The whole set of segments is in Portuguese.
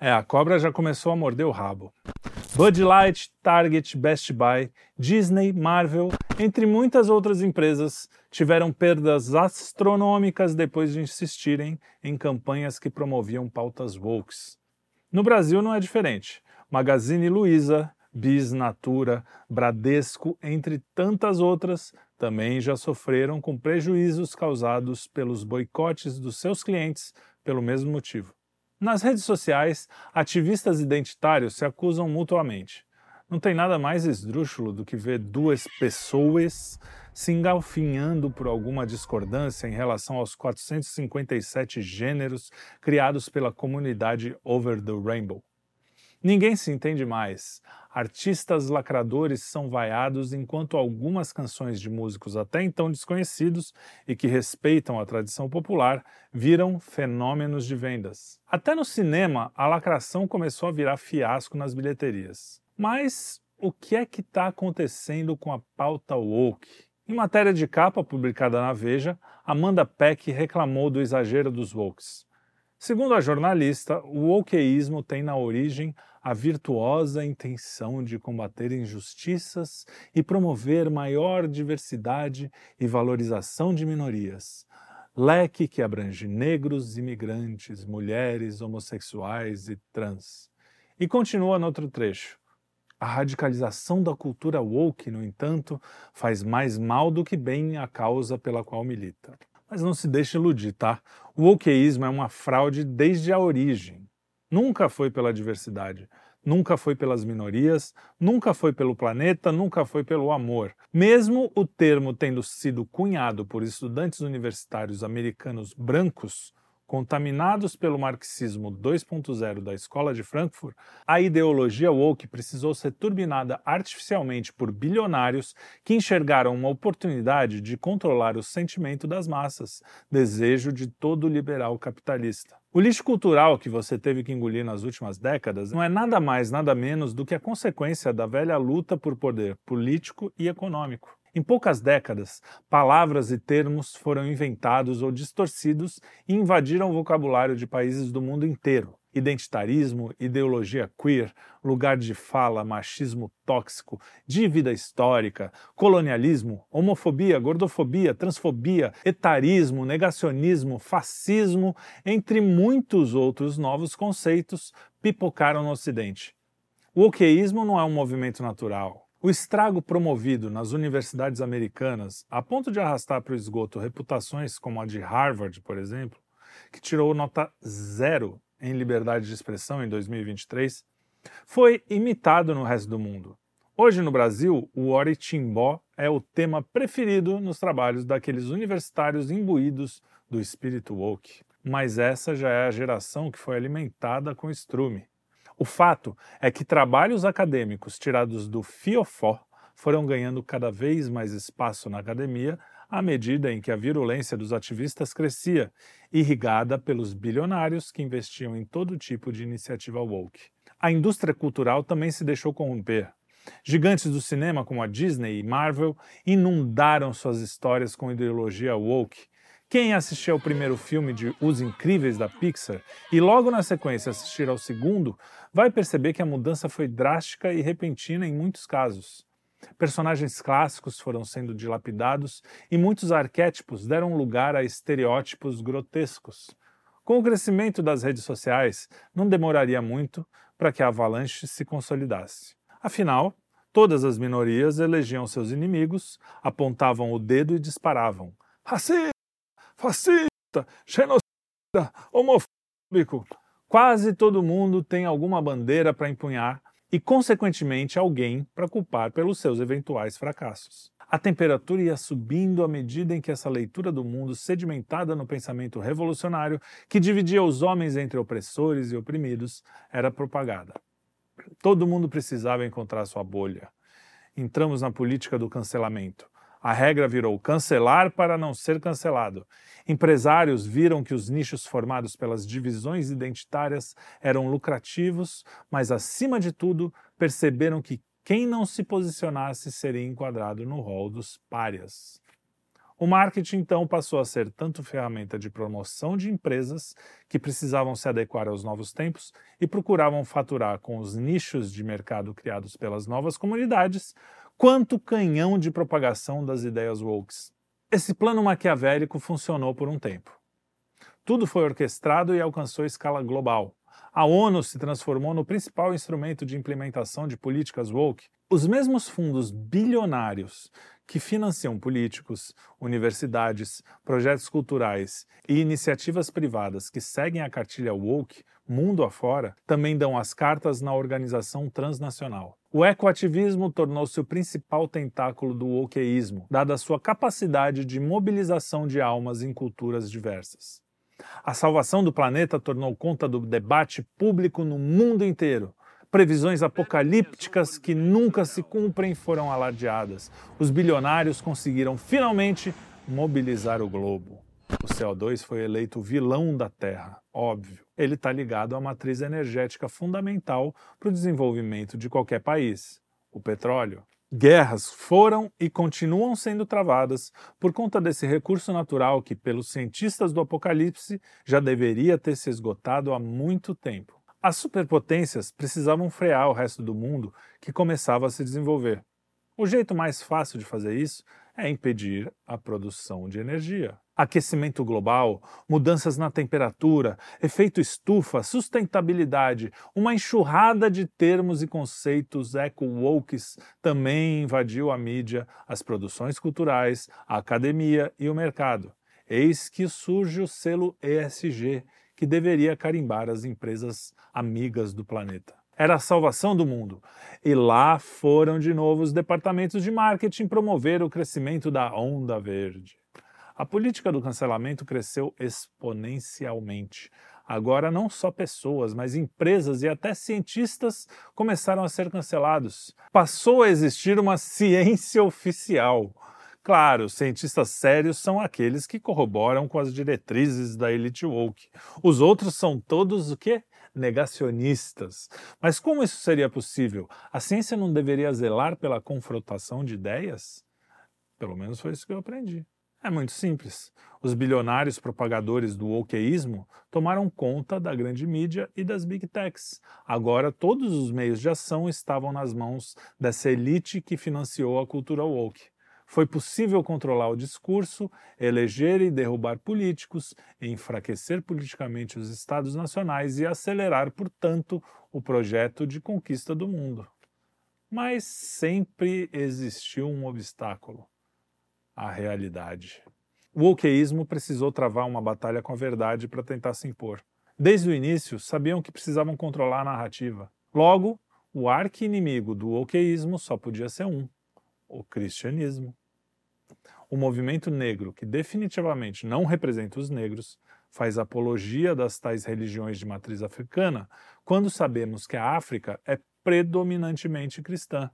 É, a cobra já começou a morder o rabo. Bud Light, Target, Best Buy, Disney, Marvel, entre muitas outras empresas, tiveram perdas astronômicas depois de insistirem em campanhas que promoviam pautas woke. No Brasil não é diferente. Magazine Luiza, Bis Natura, Bradesco, entre tantas outras, também já sofreram com prejuízos causados pelos boicotes dos seus clientes pelo mesmo motivo. Nas redes sociais, ativistas identitários se acusam mutuamente. Não tem nada mais esdrúxulo do que ver duas pessoas se engalfinhando por alguma discordância em relação aos 457 gêneros criados pela comunidade Over the Rainbow. Ninguém se entende mais. Artistas lacradores são vaiados enquanto algumas canções de músicos até então desconhecidos e que respeitam a tradição popular viram fenômenos de vendas. Até no cinema, a lacração começou a virar fiasco nas bilheterias. Mas o que é que está acontecendo com a pauta woke? Em matéria de capa publicada na Veja, Amanda Peck reclamou do exagero dos wokes. Segundo a jornalista, o wokeísmo tem na origem a virtuosa intenção de combater injustiças e promover maior diversidade e valorização de minorias. Leque que abrange negros, imigrantes, mulheres, homossexuais e trans. E continua no outro trecho. A radicalização da cultura woke, no entanto, faz mais mal do que bem à causa pela qual milita. Mas não se deixe iludir, tá? O wokeísmo é uma fraude desde a origem. Nunca foi pela diversidade, nunca foi pelas minorias, nunca foi pelo planeta, nunca foi pelo amor. Mesmo o termo tendo sido cunhado por estudantes universitários americanos brancos, contaminados pelo marxismo 2.0 da Escola de Frankfurt, a ideologia woke precisou ser turbinada artificialmente por bilionários que enxergaram uma oportunidade de controlar o sentimento das massas, desejo de todo liberal capitalista. O lixo cultural que você teve que engolir nas últimas décadas não é nada mais, nada menos do que a consequência da velha luta por poder político e econômico. Em poucas décadas, palavras e termos foram inventados ou distorcidos e invadiram o vocabulário de países do mundo inteiro. Identitarismo, ideologia queer, lugar de fala, machismo tóxico, dívida histórica, colonialismo, homofobia, gordofobia, transfobia, etarismo, negacionismo, fascismo, entre muitos outros novos conceitos, pipocaram no Ocidente. O oqueísmo não é um movimento natural, o estrago promovido nas universidades americanas, a ponto de arrastar para o esgoto reputações como a de Harvard, por exemplo, que tirou nota zero em liberdade de expressão em 2023, foi imitado no resto do mundo. Hoje no Brasil, o Oritimbó é o tema preferido nos trabalhos daqueles universitários imbuídos do espírito woke. Mas essa já é a geração que foi alimentada com estrume. O fato é que trabalhos acadêmicos tirados do fiofó foram ganhando cada vez mais espaço na academia à medida em que a virulência dos ativistas crescia, irrigada pelos bilionários que investiam em todo tipo de iniciativa woke. A indústria cultural também se deixou corromper. Gigantes do cinema como a Disney e Marvel inundaram suas histórias com ideologia woke quem assistir ao primeiro filme de Os Incríveis da Pixar e logo na sequência assistir ao segundo, vai perceber que a mudança foi drástica e repentina em muitos casos. Personagens clássicos foram sendo dilapidados e muitos arquétipos deram lugar a estereótipos grotescos. Com o crescimento das redes sociais, não demoraria muito para que a avalanche se consolidasse. Afinal, todas as minorias elegiam seus inimigos, apontavam o dedo e disparavam. Racista! Fascista, genocida, homofóbico. Quase todo mundo tem alguma bandeira para empunhar e, consequentemente, alguém para culpar pelos seus eventuais fracassos. A temperatura ia subindo à medida em que essa leitura do mundo, sedimentada no pensamento revolucionário, que dividia os homens entre opressores e oprimidos, era propagada. Todo mundo precisava encontrar sua bolha. Entramos na política do cancelamento. A regra virou cancelar para não ser cancelado. Empresários viram que os nichos formados pelas divisões identitárias eram lucrativos, mas, acima de tudo, perceberam que quem não se posicionasse seria enquadrado no rol dos párias. O marketing, então, passou a ser tanto ferramenta de promoção de empresas que precisavam se adequar aos novos tempos e procuravam faturar com os nichos de mercado criados pelas novas comunidades, quanto canhão de propagação das ideias wokes. Esse plano maquiavélico funcionou por um tempo. Tudo foi orquestrado e alcançou escala global. A ONU se transformou no principal instrumento de implementação de políticas woke. Os mesmos fundos bilionários que financiam políticos, universidades, projetos culturais e iniciativas privadas que seguem a cartilha woke mundo afora também dão as cartas na organização transnacional. O ecoativismo tornou-se o principal tentáculo do wokeísmo, dada a sua capacidade de mobilização de almas em culturas diversas. A salvação do planeta tornou conta do debate público no mundo inteiro. Previsões apocalípticas que nunca se cumprem foram alardeadas. Os bilionários conseguiram finalmente mobilizar o globo. O CO2 foi eleito vilão da Terra, óbvio. Ele está ligado à matriz energética fundamental para o desenvolvimento de qualquer país, o petróleo. Guerras foram e continuam sendo travadas por conta desse recurso natural que, pelos cientistas do Apocalipse, já deveria ter se esgotado há muito tempo. As superpotências precisavam frear o resto do mundo que começava a se desenvolver. O jeito mais fácil de fazer isso é impedir a produção de energia. Aquecimento global, mudanças na temperatura, efeito estufa, sustentabilidade, uma enxurrada de termos e conceitos eco-wokes também invadiu a mídia, as produções culturais, a academia e o mercado. Eis que surge o selo ESG, que deveria carimbar as empresas amigas do planeta era a salvação do mundo. E lá foram de novo os departamentos de marketing promover o crescimento da onda verde. A política do cancelamento cresceu exponencialmente. Agora, não só pessoas, mas empresas e até cientistas começaram a ser cancelados. Passou a existir uma ciência oficial. Claro, cientistas sérios são aqueles que corroboram com as diretrizes da elite woke. Os outros são todos o quê? negacionistas. Mas como isso seria possível? A ciência não deveria zelar pela confrontação de ideias? Pelo menos foi isso que eu aprendi. É muito simples. Os bilionários propagadores do wokeísmo tomaram conta da grande mídia e das big techs. Agora todos os meios de ação estavam nas mãos dessa elite que financiou a cultura woke foi possível controlar o discurso, eleger e derrubar políticos, enfraquecer politicamente os estados nacionais e acelerar, portanto, o projeto de conquista do mundo. Mas sempre existiu um obstáculo: a realidade. O wokeísmo precisou travar uma batalha com a verdade para tentar se impor. Desde o início, sabiam que precisavam controlar a narrativa. Logo, o arqui-inimigo do wokeísmo só podia ser um: o cristianismo. O movimento negro, que definitivamente não representa os negros, faz apologia das tais religiões de matriz africana, quando sabemos que a África é predominantemente cristã.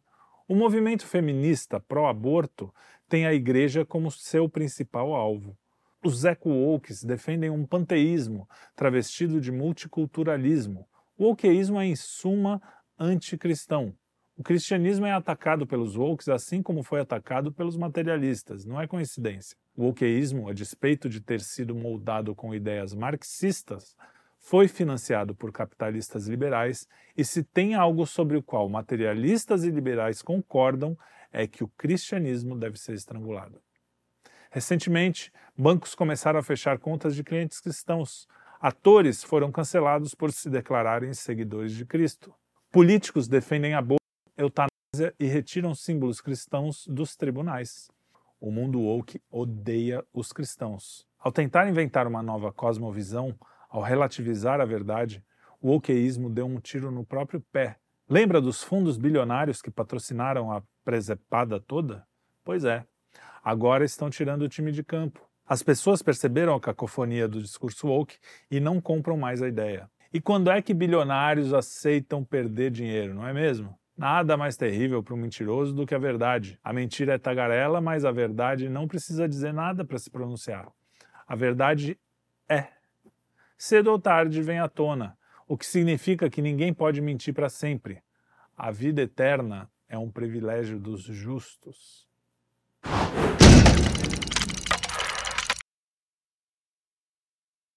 O movimento feminista pró-aborto tem a igreja como seu principal alvo. Os eco-wokes defendem um panteísmo travestido de multiculturalismo. O wokeísmo é, em suma, anticristão. O cristianismo é atacado pelos woke assim como foi atacado pelos materialistas, não é coincidência. O wokeísmo, a despeito de ter sido moldado com ideias marxistas, foi financiado por capitalistas liberais e se tem algo sobre o qual materialistas e liberais concordam é que o cristianismo deve ser estrangulado. Recentemente, bancos começaram a fechar contas de clientes cristãos. Atores foram cancelados por se declararem seguidores de Cristo. Políticos defendem aborto eutanásia e retiram símbolos cristãos dos tribunais. O mundo woke odeia os cristãos. Ao tentar inventar uma nova cosmovisão, ao relativizar a verdade, o wokeísmo deu um tiro no próprio pé. Lembra dos fundos bilionários que patrocinaram a presepada toda? Pois é, agora estão tirando o time de campo. As pessoas perceberam a cacofonia do discurso woke e não compram mais a ideia. E quando é que bilionários aceitam perder dinheiro, não é mesmo? Nada mais terrível para um mentiroso do que a verdade. A mentira é tagarela, mas a verdade não precisa dizer nada para se pronunciar. A verdade é. Cedo ou tarde vem à tona, o que significa que ninguém pode mentir para sempre. A vida eterna é um privilégio dos justos.